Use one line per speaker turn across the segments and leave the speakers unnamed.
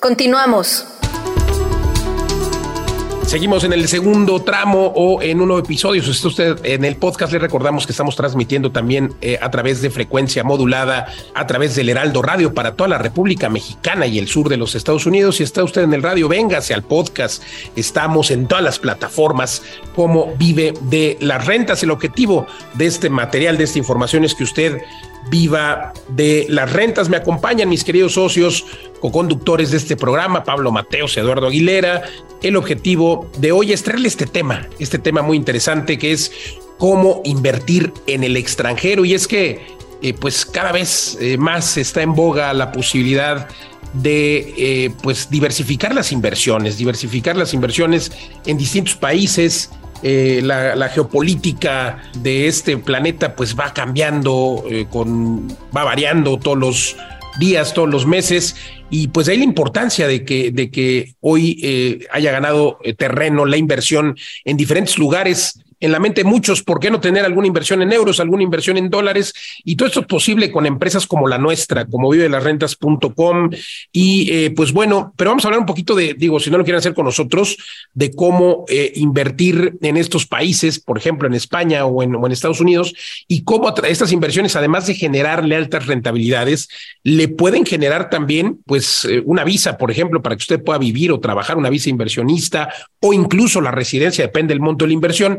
Continuamos.
Seguimos en el segundo tramo o en un nuevo episodio. Si está usted en el podcast, le recordamos que estamos transmitiendo también eh, a través de frecuencia modulada, a través del Heraldo Radio para toda la República Mexicana y el sur de los Estados Unidos. Si está usted en el radio, véngase al podcast. Estamos en todas las plataformas como vive de las rentas. El objetivo de este material, de esta información es que usted viva de las rentas. Me acompañan mis queridos socios, co-conductores de este programa, Pablo Mateos, Eduardo Aguilera. El objetivo de hoy es traerle este tema, este tema muy interesante que es cómo invertir en el extranjero. Y es que, eh, pues cada vez eh, más está en boga la posibilidad de eh, pues diversificar las inversiones, diversificar las inversiones en distintos países, la, geopolítica de este planeta pues va cambiando, con, va variando todos los días, todos los meses, y pues ahí la importancia de que, de que hoy eh, haya ganado terreno la inversión en diferentes lugares en la mente muchos, ¿por qué no tener alguna inversión en euros, alguna inversión en dólares? Y todo esto es posible con empresas como la nuestra, como vive las rentas.com. Y eh, pues bueno, pero vamos a hablar un poquito de, digo, si no lo quieren hacer con nosotros, de cómo eh, invertir en estos países, por ejemplo, en España o en, o en Estados Unidos, y cómo estas inversiones, además de generarle altas rentabilidades, le pueden generar también, pues, eh, una visa, por ejemplo, para que usted pueda vivir o trabajar, una visa inversionista, o incluso la residencia, depende del monto de la inversión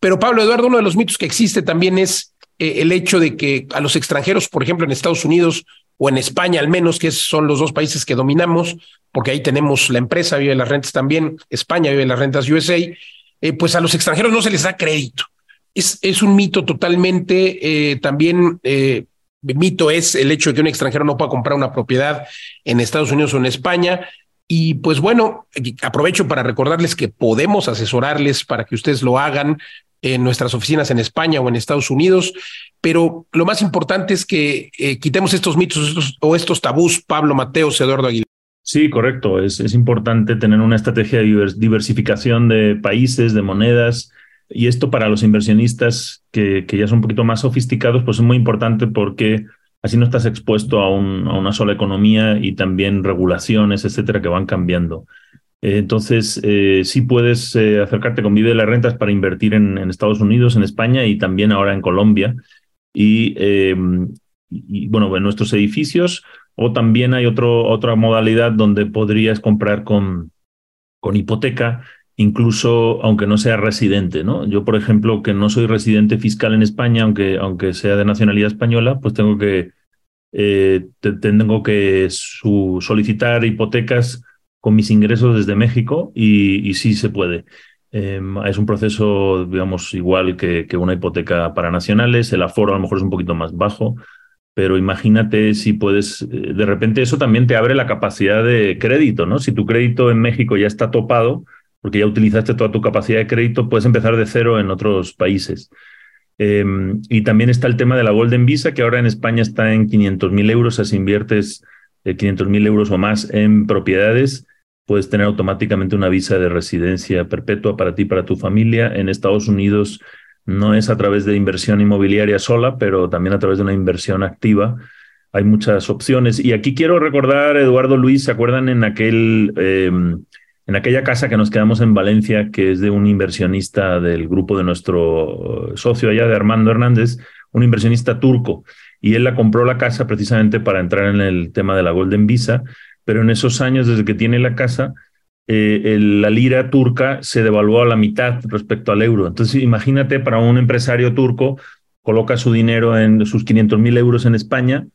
pero Pablo Eduardo, uno de los mitos que existe también es eh, el hecho de que a los extranjeros, por ejemplo, en Estados Unidos o en España al menos, que son los dos países que dominamos, porque ahí tenemos la empresa, vive las rentas también, España vive las rentas USA, eh, pues a los extranjeros no se les da crédito. Es, es un mito totalmente eh, también mito es el hecho de que un extranjero no pueda comprar una propiedad en Estados Unidos o en España. Y pues bueno, aprovecho para recordarles que podemos asesorarles para que ustedes lo hagan en nuestras oficinas en España o en Estados Unidos, pero lo más importante es que eh, quitemos estos mitos o estos tabús, Pablo Mateos, Eduardo Aguilar.
Sí, correcto. Es, es importante tener una estrategia de diversificación de países, de monedas, y esto para los inversionistas que, que ya son un poquito más sofisticados, pues es muy importante porque así no estás expuesto a, un, a una sola economía y también regulaciones, etcétera, que van cambiando. Eh, entonces, eh, sí puedes eh, acercarte con Vive de las Rentas para invertir en, Estados Unidos, en España y también ahora en Colombia. Y, bueno, en nuestros edificios. O también hay otra modalidad donde podrías comprar con hipoteca, incluso aunque no sea residente. ¿no? Yo, por ejemplo, que no soy residente fiscal en España, aunque, aunque sea de nacionalidad española, pues tengo que, tengo que solicitar hipotecas con mis ingresos desde México y, sí se puede. Em, es un proceso, digamos, igual que, que, una hipoteca para nacionales. El aforo a lo mejor es un poquito más bajo, pero imagínate si puedes, eh, de repente eso también te abre la capacidad de crédito, ¿no? Si tu crédito en México ya está topado, porque ya utilizaste toda tu capacidad de crédito, puedes empezar de cero en otros países. Em, y también está el tema de la Golden Visa, que ahora en España está en 500 mil euros, si inviertes 500 eh, mil euros o más en propiedades puedes tener automáticamente una visa de residencia perpetua para ti, para tu familia. En Estados Unidos no es a través de inversión inmobiliaria sola, pero también a través de una inversión activa. Hay muchas opciones. Y aquí quiero recordar, Eduardo Luis, ¿se acuerdan en aquel... Em, en aquella casa que nos quedamos en Valencia, que es de un inversionista del grupo de nuestro socio allá, de Armando Hernández, un inversionista turco. Y él la compró la casa precisamente para entrar en el tema de la Golden Visa pero en esos años, desde que tiene la casa, eh, la lira turca se devaluó a la mitad respecto al euro. Entonces, imagínate para un empresario turco, coloca su dinero en sus 500 mil euros en España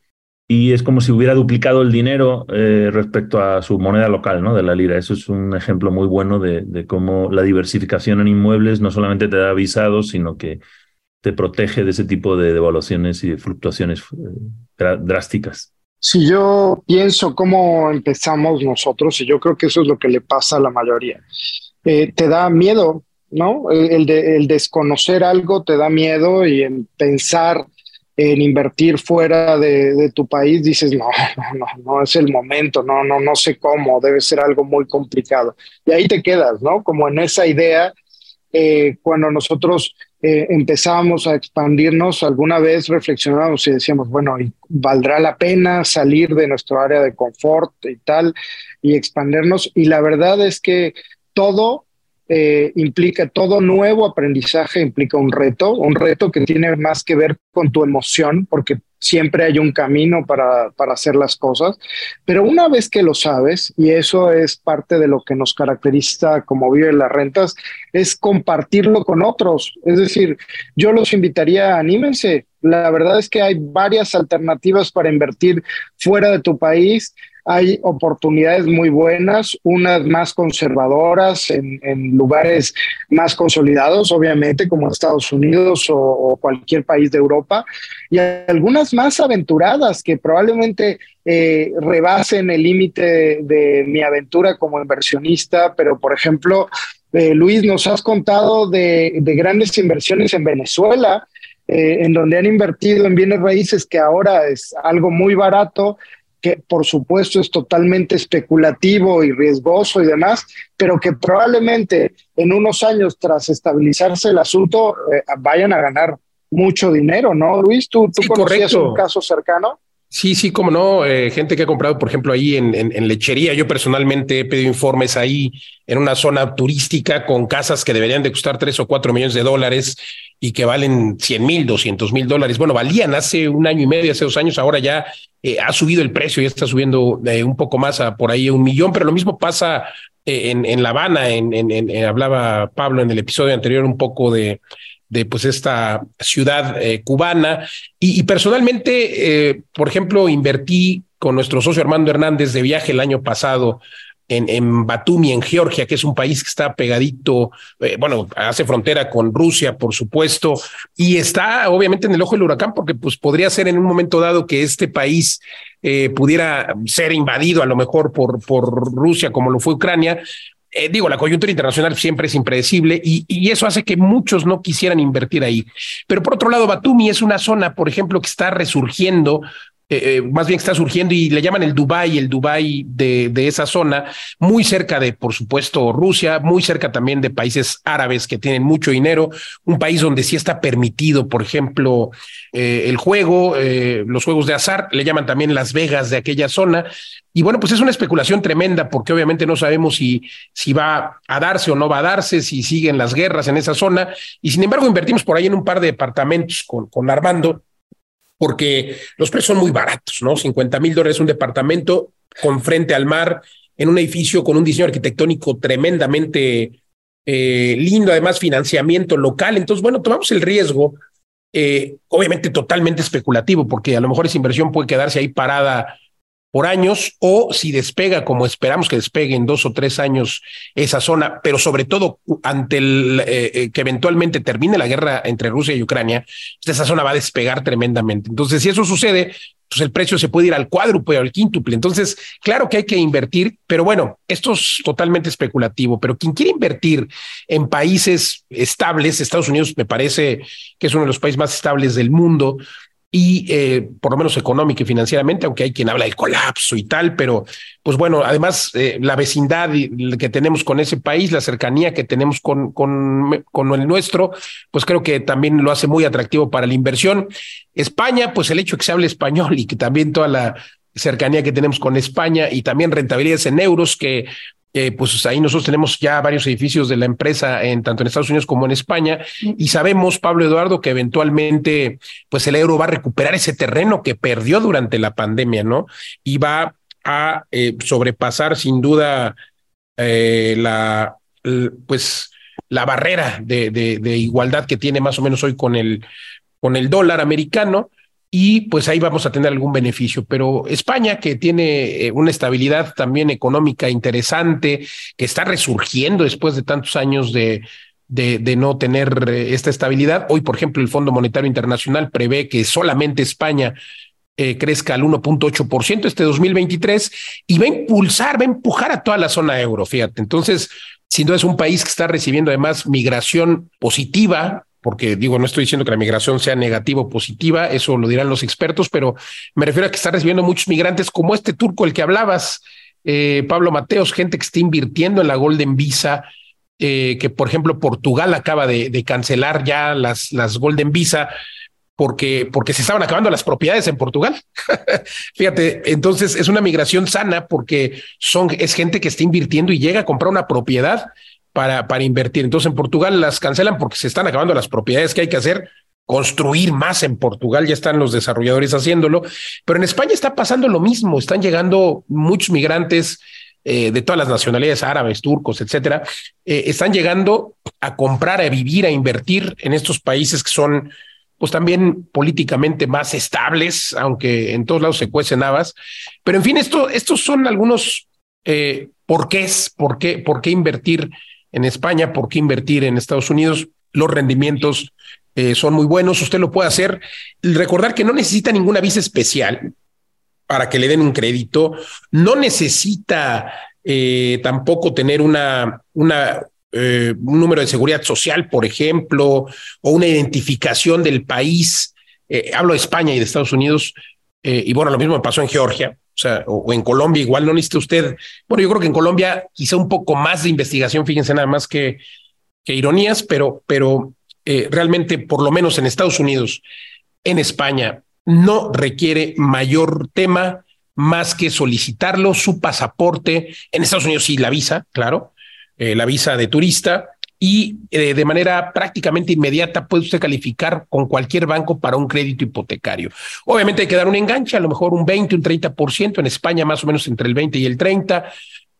y es como si hubiera duplicado el dinero eh, respecto a su moneda local, ¿no? De la lira. Eso es un ejemplo muy bueno de, de, cómo la diversificación en inmuebles no solamente te da visados, sino que te protege de ese tipo de devaluaciones y de fluctuaciones eh, drásticas.
Si yo pienso cómo empezamos nosotros, y yo creo que eso es lo que le pasa a la mayoría, eh, te da miedo, ¿no? El, de, el, desconocer algo te da miedo y en pensar en invertir fuera de, tu país dices, no, no, no, no es el momento, no, no, no sé cómo, debe ser algo muy complicado. Y ahí te quedas, ¿no? Como en esa idea, eh, cuando nosotros eh, empezábamos a expandirnos, alguna vez reflexionábamos y decíamos, bueno, ¿valdrá la pena salir de nuestro área de confort y tal y expandirnos? Y la verdad es que todo eh, implica, todo nuevo aprendizaje implica un reto, un reto que tiene más que ver con tu emoción, porque siempre hay un camino para, para, hacer las cosas, pero una vez que lo sabes, y eso es parte de lo que nos caracteriza como vive las rentas, es compartirlo con otros. Es decir, yo los invitaría, anímense. La verdad es que hay varias alternativas para invertir fuera de tu país hay oportunidades muy buenas, unas más conservadoras en, lugares más consolidados, obviamente, como Estados Unidos o, cualquier país de Europa, y algunas más aventuradas que probablemente eh, rebasen el límite de, mi aventura como inversionista, pero por ejemplo, eh, Luis, nos has contado de, grandes inversiones en Venezuela. Eh, en donde han invertido en bienes raíces que ahora es algo muy barato que por supuesto es totalmente especulativo y riesgoso y demás, pero que probablemente en unos años tras estabilizarse el asunto eh, vayan a ganar mucho dinero, ¿no, Luis? ¿Tú, tú conocías un caso cercano?
Sí, sí, como no. Eh, gente que ha comprado, por ejemplo, ahí en, en, lechería. Yo personalmente he pedido informes ahí en una zona turística con casas que deberían de costar tres o cuatro millones de dólares y que valen 100 mil, 200 mil dólares. Bueno, valían hace un año y medio, hace dos años. Ahora ya eh, ha subido el precio, ya está subiendo eh, un poco más a por ahí un millón, pero lo mismo pasa en, en La Habana. En, hablaba Pablo en el episodio anterior un poco de de pues esta ciudad eh, cubana. Y, personalmente, eh, por ejemplo, invertí con nuestro socio Armando Hernández de viaje el año pasado en, en Batumi, en Georgia, que es un país que está pegadito, eh, bueno, hace frontera con Rusia, por supuesto, y está obviamente en el ojo del huracán porque pues podría ser en un momento dado que este país pudiera ser invadido a lo mejor por, por Rusia como lo fue Ucrania, eh, digo, la coyuntura internacional siempre es impredecible y, y, eso hace que muchos no quisieran invertir ahí. Pero por otro lado, Batumi es una zona, por ejemplo, que está resurgiendo eh, eh, más bien está surgiendo y le llaman el Dubai, el Dubai de, de, esa zona, muy cerca de, por supuesto, Rusia, muy cerca también de países árabes que tienen mucho dinero, un país donde sí está permitido, por ejemplo, eh, el juego, los juegos de azar, le llaman también Las Vegas de aquella zona. Y bueno, pues es una especulación tremenda porque obviamente no sabemos si, si va a darse o no va a darse, si siguen las guerras en esa zona. Y sin embargo, invertimos por ahí en un par de departamentos con, con Armando porque los precios son muy baratos, ¿no? 50 mil dólares un departamento con frente al mar, en un edificio con un diseño arquitectónico tremendamente eh, lindo, además financiamiento local. Entonces, bueno, tomamos el riesgo, eh, obviamente totalmente especulativo, porque a lo mejor esa inversión puede quedarse ahí parada por años o si despega como esperamos que despegue en dos o tres años esa zona, pero sobre todo ante el eh, eh, que eventualmente termine la guerra entre Rusia y Ucrania, pues esa zona va a despegar tremendamente. Entonces, si eso sucede, pues el precio se puede ir al cuádruple o al quíntuple. Entonces, claro que hay que invertir, pero bueno, esto es totalmente especulativo, pero quien quiere invertir en países estables, Estados Unidos me parece que es uno de los países más estables del mundo, y eh, por lo menos económica y financieramente, aunque hay quien habla del colapso y tal, pero pues bueno, además eh, la vecindad que tenemos con ese país, la cercanía que tenemos con, con, con el nuestro, pues creo que también lo hace muy atractivo para la inversión. España, pues el hecho que se hable español y que también toda la cercanía que tenemos con España y también rentabilidades en euros que eh, pues ahí nosotros tenemos ya varios edificios de la empresa en tanto en Estados Unidos como en España y sabemos, Pablo Eduardo, que eventualmente pues el euro va a recuperar ese terreno que perdió durante la pandemia, ¿no? Y va a eh, sobrepasar sin duda eh, la pues la barrera de, de, de, igualdad que tiene más o menos hoy con el con el dólar americano y pues ahí vamos a tener algún beneficio. Pero España, que tiene eh, una estabilidad también económica interesante, que está resurgiendo después de tantos años de, de, no tener eh, esta estabilidad. Hoy, por ejemplo, el Fondo Monetario Internacional prevé que solamente España eh, crezca al 1.8% este 2023 y va a impulsar, va a empujar a toda la zona euro, fíjate. Entonces, sin duda es un país que está recibiendo además migración positiva, porque digo, no estoy diciendo que la migración sea negativa o positiva, eso lo dirán los expertos, pero me refiero a que está recibiendo muchos migrantes como este turco, el que hablabas, eh, Pablo Mateos, gente que está invirtiendo en la Golden Visa, eh, que por ejemplo Portugal acaba de, cancelar ya las, las Golden Visa porque, porque se estaban acabando las propiedades en Portugal. Fíjate, entonces es una migración sana porque son, es gente que está invirtiendo y llega a comprar una propiedad para, para invertir. Entonces en Portugal las cancelan porque se están acabando las propiedades que hay que hacer construir más en Portugal, ya están los desarrolladores haciéndolo, pero en España está pasando lo mismo, están llegando muchos migrantes eh, de todas las nacionalidades árabes, turcos, etcétera, eh, están llegando a comprar, a vivir, a invertir en estos países que son pues también políticamente más estables, aunque en todos lados se cuecen habas. Pero en fin, esto, estos son algunos eh, porqués, por qué, por qué invertir en España, por qué invertir en Estados Unidos. Los rendimientos eh, son muy buenos, usted lo puede hacer. Recordar que no necesita ninguna visa especial para que le den un crédito, no necesita eh, tampoco tener una, eh, un número de seguridad social, por ejemplo, o una identificación del país. Hablo de España y de Estados Unidos, y bueno, lo mismo pasó en Georgia, sea, o, en Colombia, igual no necesita usted. Bueno, yo creo que en Colombia quizá un poco más de investigación, fíjense nada más que, ironías, pero, pero realmente, por lo menos en Estados Unidos, en España, no requiere mayor tema más que solicitarlo, su pasaporte, en Estados Unidos sí la visa, claro, eh, la visa de turista y eh, de manera prácticamente inmediata puede usted calificar con cualquier banco para un crédito hipotecario. Obviamente hay que dar un enganche, a lo mejor un 20, un 30%, en España más o menos entre el 20 y el 30.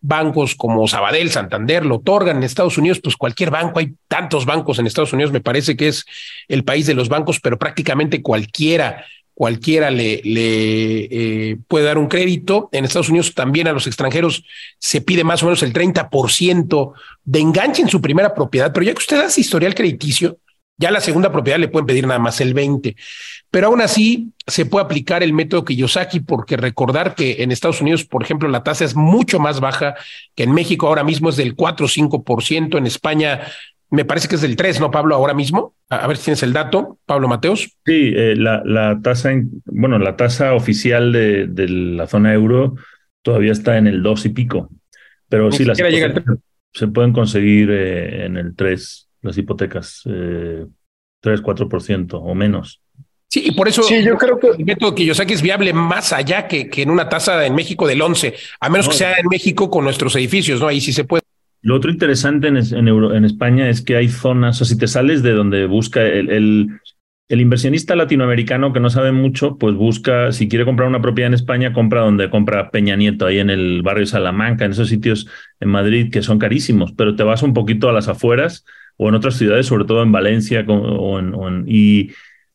Bancos como Sabadell, Santander lo otorgan en Estados Unidos, pues cualquier banco, hay tantos bancos en Estados Unidos, me parece que es el país de los bancos, pero prácticamente cualquiera cualquiera le, eh, puede dar un crédito. En Estados Unidos también a los extranjeros se pide más o menos el 30% de enganche en su primera propiedad, pero ya que usted hace historial crediticio, ya la segunda propiedad le pueden pedir nada más el 20. Pero aún así se puede aplicar el método Kiyosaki porque recordar que en Estados Unidos, por ejemplo, la tasa es mucho más baja que en México, ahora mismo es del 4 o 5%, en España me parece que es del 3, ¿no, Pablo? Ahora mismo. A, ver si tienes el dato, Pablo Mateos.
Sí, eh, la, la, tasa, bueno, la tasa oficial de, de, la zona euro todavía está en el 2 y pico. Pero sí, las se pueden conseguir eh, en el 3, las hipotecas, eh, 3, 4% o menos.
Sí, y por eso
sí, yo creo que
el método que es viable más allá que, que en una tasa en México del 11, a menos que sea en México con nuestros edificios, ¿no? Ahí sí se puede.
Lo otro interesante en, en, España es que hay zonas, o si te sales de donde busca el, el, inversionista latinoamericano que no sabe mucho, pues busca, si quiere comprar una propiedad en España, compra donde compra Peña Nieto, ahí en el barrio Salamanca, en esos sitios en Madrid que son carísimos, pero te vas un poquito a las afueras o en otras ciudades, sobre todo en Valencia o en, y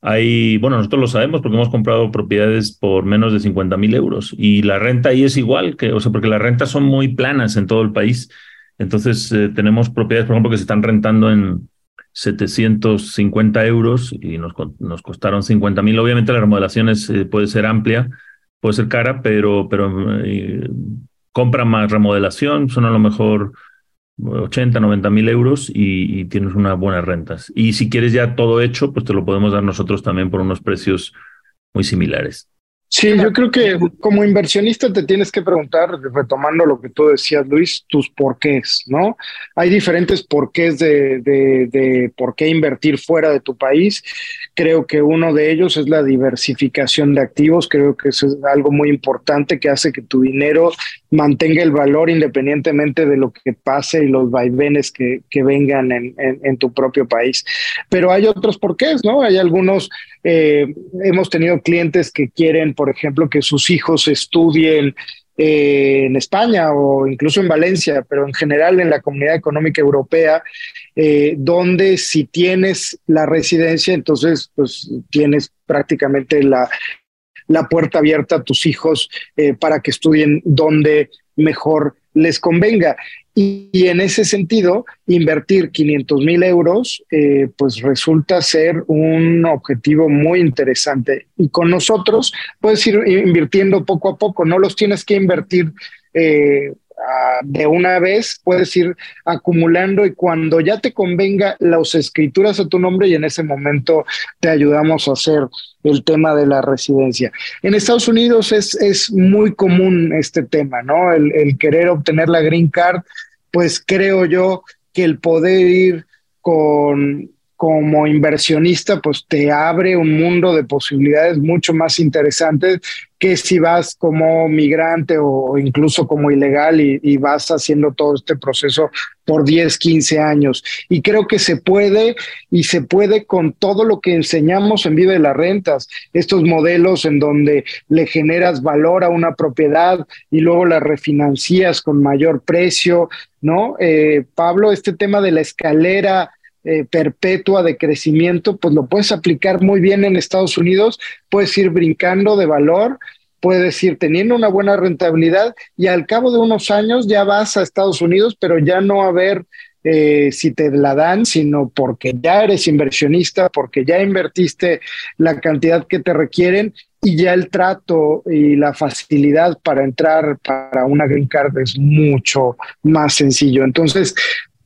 hay, bueno, nosotros lo sabemos porque hemos comprado propiedades por menos de 50 mil euros y la renta ahí es igual, que, o sea, porque las rentas son muy planas en todo el país entonces, eh, tenemos propiedades, por ejemplo, que se están rentando en 750 euros y nos, nos costaron 50 mil. Obviamente, la remodelación es, eh, puede ser amplia, puede ser cara, pero, pero eh, compra más remodelación, son a lo mejor 80, 90 mil euros y, y, tienes unas buenas rentas. Y si quieres ya todo hecho, pues te lo podemos dar nosotros también por unos precios muy similares.
Sí, yo creo que como inversionista te tienes que preguntar, retomando lo que tú decías, Luis, tus porqués, ¿no? Hay diferentes porqués de, de, por qué invertir fuera de tu país. Creo que uno de ellos es la diversificación de activos. Creo que eso es algo muy importante que hace que tu dinero mantenga el valor independientemente de lo que pase y los vaivenes que, que vengan en, en, tu propio país. Pero hay otros porqués, ¿no? Hay algunos, eh, hemos tenido clientes que quieren, por ejemplo, que sus hijos estudien eh, en España o incluso en Valencia, pero en general en la Comunidad Económica Europea, eh, donde si tienes la residencia, entonces pues tienes prácticamente la, la puerta abierta a tus hijos para que estudien donde mejor les convenga. Y, en ese sentido, invertir 500 mil euros, eh, pues resulta ser un objetivo muy interesante. Y con nosotros puedes ir invirtiendo poco a poco, no los tienes que invertir eh, de una vez, puedes ir acumulando y cuando ya te convenga, las escrituras a tu nombre y en ese momento te ayudamos a hacer el tema de la residencia. En Estados Unidos es, es muy común este tema, ¿no? El querer obtener la green card, pues creo yo que el poder ir con, como inversionista, pues te abre un mundo de posibilidades mucho más interesantes que si vas como migrante o incluso como ilegal y, vas haciendo todo este proceso por 10, 15 años. Y creo que se puede y se puede con todo lo que enseñamos en Vive de las Rentas, estos modelos en donde le generas valor a una propiedad y luego la refinancias con mayor precio, ¿no? Eh, Pablo, este tema de la escalera eh, perpetua de crecimiento, pues lo puedes aplicar muy bien en Estados Unidos, puedes ir brincando de valor, puedes ir teniendo una buena rentabilidad y al cabo de unos años ya vas a Estados Unidos, pero ya no a ver eh, si te la dan, sino porque ya eres inversionista, porque ya invertiste la cantidad que te requieren y ya el trato y la facilidad para entrar para una green card es mucho más sencillo. Entonces,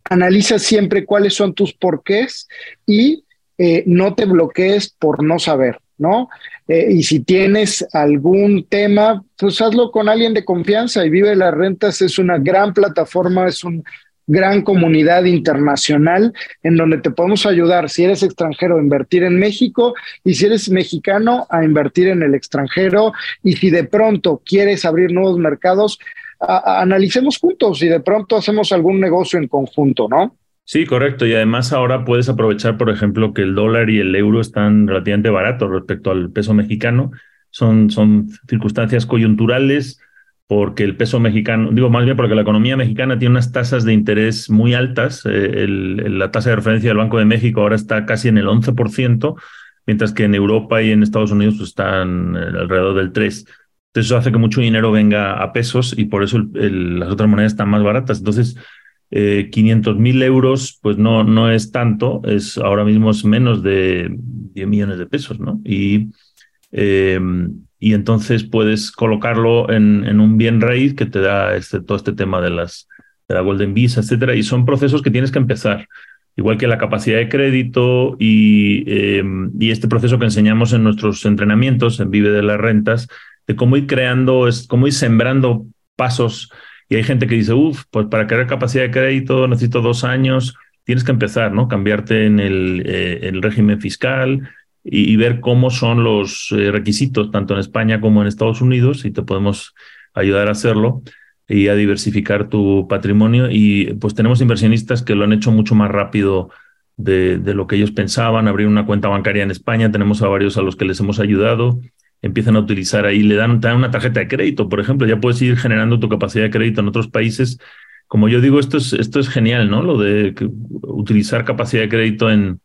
analiza siempre cuáles son tus porqués y eh, no te bloquees por no saber, ¿no? Eh, y si tienes algún tema, pues hazlo con alguien de confianza y Vive las Rentas es una gran plataforma, es una gran comunidad internacional en donde te podemos ayudar si eres extranjero a invertir en México y si eres mexicano a invertir en el extranjero y si de pronto quieres abrir nuevos mercados, analicemos juntos y de pronto hacemos algún negocio en conjunto, ¿no?
Sí, correcto. Y además ahora puedes aprovechar, por ejemplo, que el dólar y el euro están relativamente baratos respecto al peso mexicano. Son, son circunstancias coyunturales porque el peso mexicano, digo más bien porque la economía mexicana tiene unas tasas de interés muy altas. Eh, la tasa de referencia del Banco de México ahora está casi en el 11%, mientras que en Europa y en Estados Unidos pues, están eh, alrededor del 3%. Entonces eso hace que mucho dinero venga a pesos y por eso las otras monedas están más baratas. Entonces, eh, 500 mil euros, pues no, no es tanto, es ahora mismo es menos de 10 millones de pesos, ¿no? Y, em, y entonces puedes colocarlo en, en, un bien raíz que te da este, todo este tema de, las, de la Golden Visa, etcétera. Y son procesos que tienes que empezar igual que la capacidad de crédito y, em, y, este proceso que enseñamos en nuestros entrenamientos en Vive de las Rentas, de cómo ir creando, cómo ir sembrando pasos. Y hay gente que dice, uff, pues para crear capacidad de crédito necesito dos años. Tienes que empezar, ¿no? Cambiarte en el, eh, el régimen fiscal y, ver cómo son los eh, requisitos, tanto en España como en Estados Unidos, y te podemos ayudar a hacerlo y a diversificar tu patrimonio. Y pues tenemos inversionistas que lo han hecho mucho más rápido de, de, lo que ellos pensaban, abrir una cuenta bancaria en España. Tenemos a varios a los que les hemos ayudado empiezan a utilizar ahí, le dan, una tarjeta de crédito, por ejemplo, ya puedes ir generando tu capacidad de crédito en otros países. Como yo digo, esto es, esto es genial, ¿no? Lo de utilizar capacidad de crédito en,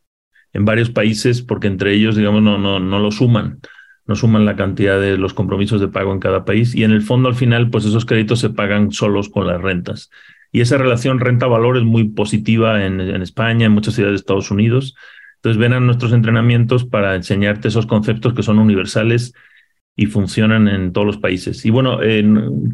en varios países, porque entre ellos, digamos, no, no, no lo suman, no suman la cantidad de los compromisos de pago en cada país. Y en el fondo, al final, pues esos créditos se pagan solos con las rentas. Y esa relación renta-valor es muy positiva en, en España, en muchas ciudades de Estados Unidos. Entonces ven a nuestros entrenamientos para enseñarte esos conceptos que son universales y funcionan en todos los países. Y bueno,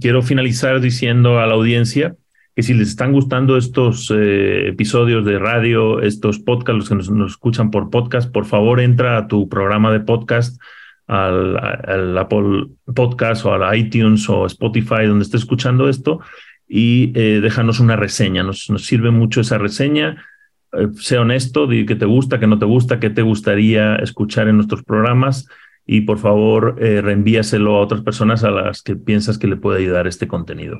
quiero finalizar diciendo a la audiencia que si les están gustando estos eh, episodios de radio, estos podcasts, los que nos, escuchan por podcast, por favor entra a tu programa de podcast, al, Apple Podcast o al iTunes o Spotify, donde esté escuchando esto, y eh, déjanos una reseña. Nos, nos sirve mucho esa reseña eh, sé honesto, di que te gusta, que no te gusta, qué te gustaría escuchar en nuestros programas y por favor eh, reenvíaselo a otras personas a las que piensas que le puede ayudar este contenido.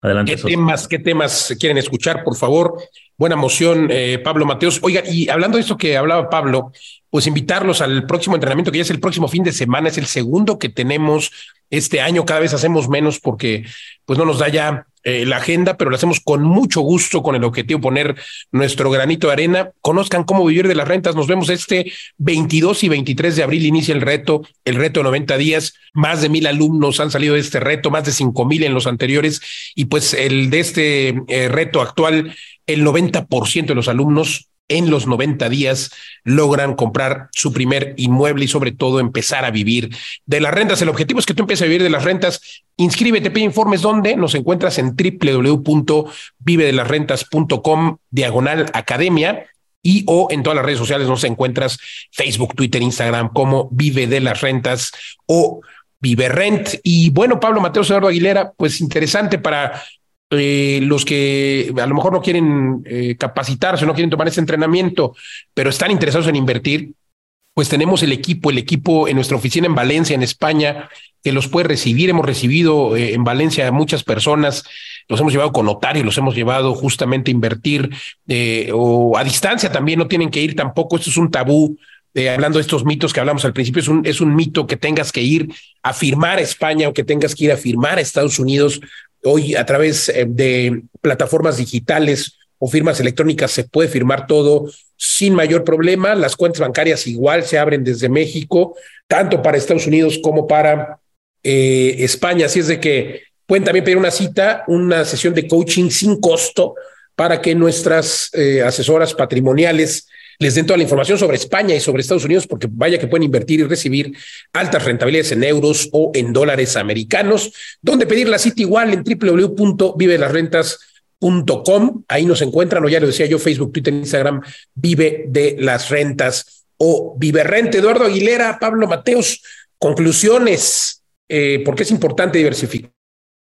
Adelante. ¿Qué temas, qué temas quieren escuchar, por favor? Buena moción, eh, Pablo Mateos. Oiga, y hablando de esto que hablaba Pablo, pues invitarlos al próximo entrenamiento, que ya es el próximo fin de semana, es el segundo que tenemos este año, cada vez hacemos menos porque pues no nos da ya eh, la agenda, pero lo hacemos con mucho gusto, con el objetivo de poner nuestro granito de arena. Conozcan cómo vivir de las rentas. Nos vemos este 22 y 23 de abril, inicia el reto, el reto de 90 días. Más de mil alumnos han salido de este reto, más de cinco mil en los anteriores. Y pues el de este eh, reto actual, el 90% de los alumnos en los 90 días logran comprar su primer inmueble y sobre todo empezar a vivir de las rentas. El objetivo es que tú empieces a vivir de las rentas. Inscríbete, pide informes donde nos encuentras en www.vivedelasrentas.com diagonal academia y o en todas las redes sociales nos encuentras Facebook, Twitter, Instagram como Vive de las Rentas o Vive Rent. Y bueno, Pablo Mateo Eduardo Aguilera, pues interesante para eh, los que a lo mejor no quieren eh, capacitarse, no quieren tomar ese entrenamiento, pero están interesados en invertir, pues tenemos el equipo, el equipo en nuestra oficina en Valencia, en España, que los puede recibir. Hemos recibido eh, en Valencia a muchas personas, los hemos llevado con notario, los hemos llevado justamente a invertir o a distancia también, no tienen que ir tampoco. Esto es un tabú. hablando de estos mitos que hablamos al principio, es un, es un mito que tengas que ir a firmar a España o que tengas que ir a firmar a Estados Unidos Hoy a través eh, de plataformas digitales o firmas electrónicas se puede firmar todo sin mayor problema. Las cuentas bancarias igual se abren desde México, tanto para Estados Unidos como para eh, España. Así es de que pueden también pedir una cita, una sesión de coaching sin costo para que nuestras eh, asesoras patrimoniales les den toda la información sobre España y sobre Estados Unidos, porque vaya que pueden invertir y recibir altas rentabilidades en euros o en dólares americanos. Donde pedir la cita igual en www.vivelasrentas.com. Ahí nos encuentran, o ya lo decía yo, Facebook, Twitter, Instagram, Vive de las Rentas o Vive Rente. Eduardo Aguilera, Pablo Mateos, conclusiones, eh, porque es importante diversificar.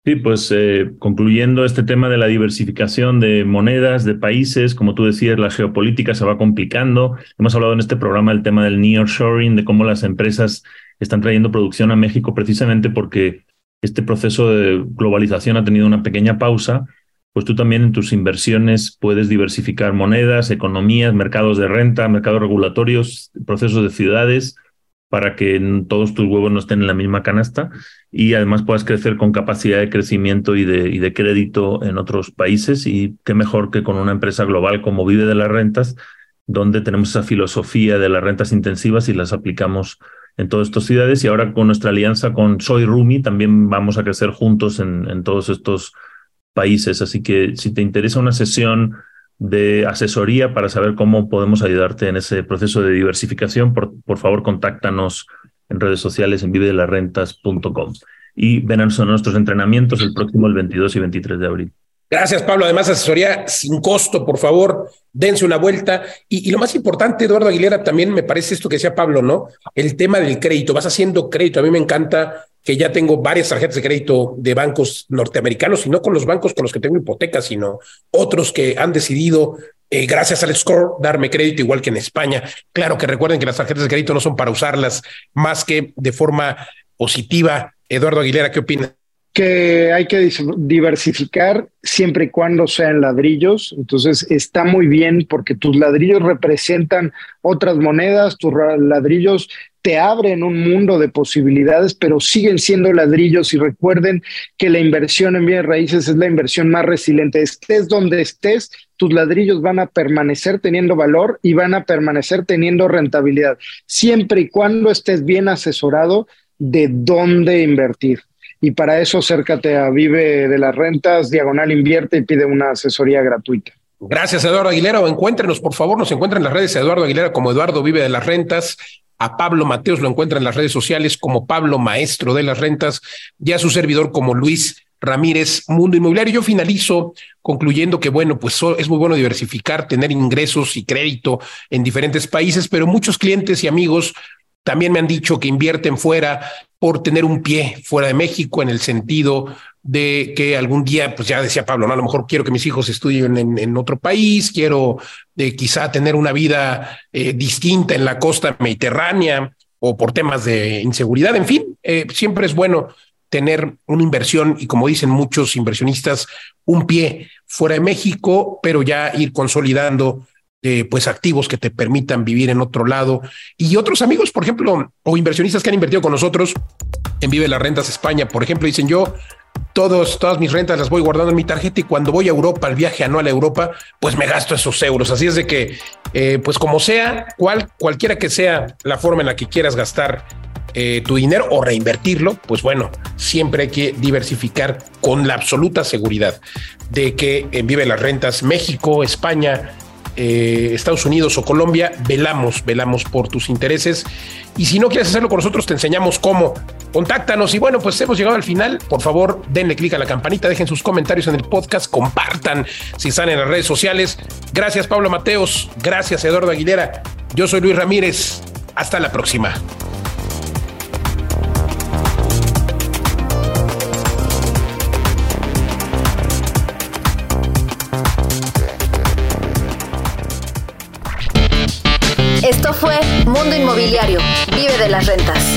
Sí, pues eh, concluyendo este tema de la diversificación de monedas, de países, como tú decías, la geopolítica se va complicando. Hemos hablado en este programa del tema del nearshoring, de cómo las empresas están trayendo producción a México precisamente porque este proceso de globalización ha tenido una pequeña pausa. Pues tú también en tus inversiones puedes diversificar monedas, economías, mercados de renta, mercados regulatorios, procesos de ciudades para que todos tus huevos no estén en la misma canasta y además puedas crecer con capacidad de crecimiento y de, y de crédito en otros países. Y qué mejor que con una empresa global como Vive de las Rentas, donde tenemos esa filosofía de las rentas intensivas y las aplicamos en todas estas ciudades. Y ahora con nuestra alianza con Soy Rumi también vamos a crecer juntos en, en todos estos países. Así que si te interesa una sesión de asesoría para saber cómo podemos ayudarte en ese proceso de diversificación, por, por favor, contáctanos en redes sociales en vivedelarrentas.com. Y ven a nuestros entrenamientos el próximo, el 22 y 23 de abril.
Gracias, Pablo. Además, asesoría sin costo, por favor, dense una vuelta. Y, y, lo más importante, Eduardo Aguilera, también me parece esto que decía Pablo, ¿no? El tema del crédito. Vas haciendo crédito. A mí me encanta que ya tengo varias tarjetas de crédito de bancos norteamericanos, y no con los bancos con los que tengo hipotecas, sino otros que han decidido, eh, gracias al score, darme crédito igual que en España. Claro que recuerden que las tarjetas de crédito no son para usarlas más que de forma positiva. Eduardo Aguilera, ¿qué opina?
Que hay que diversificar siempre y cuando sean ladrillos. Entonces está muy bien porque tus ladrillos representan otras monedas, tus ladrillos te abren un mundo de posibilidades, pero siguen siendo ladrillos y recuerden que la inversión en bienes raíces es la inversión más resiliente. Estés donde estés, tus ladrillos van a permanecer teniendo valor y van a permanecer teniendo rentabilidad, siempre y cuando estés bien asesorado de dónde invertir. Y para eso acércate a Vive de las Rentas, Diagonal Invierte y pide una asesoría gratuita.
Gracias, Eduardo Aguilera. O encuéntrenos, por favor, nos encuentran en las redes de Eduardo Aguilera como Eduardo Vive de las Rentas. A Pablo Mateos lo encuentra en las redes sociales como Pablo Maestro de las Rentas y a su servidor como Luis Ramírez Mundo Inmobiliario. Yo finalizo concluyendo que, bueno, pues es muy bueno diversificar, tener ingresos y crédito en diferentes países, pero muchos clientes y amigos también me han dicho que invierten fuera por tener un pie fuera de México en el sentido de que algún día, pues ya decía Pablo, ¿no? a lo mejor quiero que mis hijos estudien en, otro país, quiero eh, quizá tener una vida eh, distinta en la costa mediterránea o por temas de inseguridad, en fin, eh, siempre es bueno tener una inversión y como dicen muchos inversionistas, un pie fuera de México, pero ya ir consolidando pues activos que te permitan vivir en otro lado y otros amigos, por ejemplo, o inversionistas que han invertido con nosotros en Vive las Rentas España, por ejemplo, dicen yo todos, todas mis rentas las voy guardando en mi tarjeta y cuando voy a Europa, al viaje anual a Europa, pues me gasto esos euros. Así es de que, eh, pues como sea, cual, cualquiera que sea la forma en la que quieras gastar eh, tu dinero o reinvertirlo, pues bueno, siempre hay que diversificar con la absoluta seguridad de que en Vive las Rentas México, España, eh, Estados Unidos o Colombia, velamos, velamos por tus intereses. Y si no quieres hacerlo con nosotros, te enseñamos cómo. Contáctanos y bueno, pues hemos llegado al final. Por favor, denle clic a la campanita, dejen sus comentarios en el podcast, compartan si están en las redes sociales. Gracias Pablo Mateos, gracias Eduardo Aguilera. Yo soy Luis Ramírez. Hasta la próxima.
Vive de las rentas.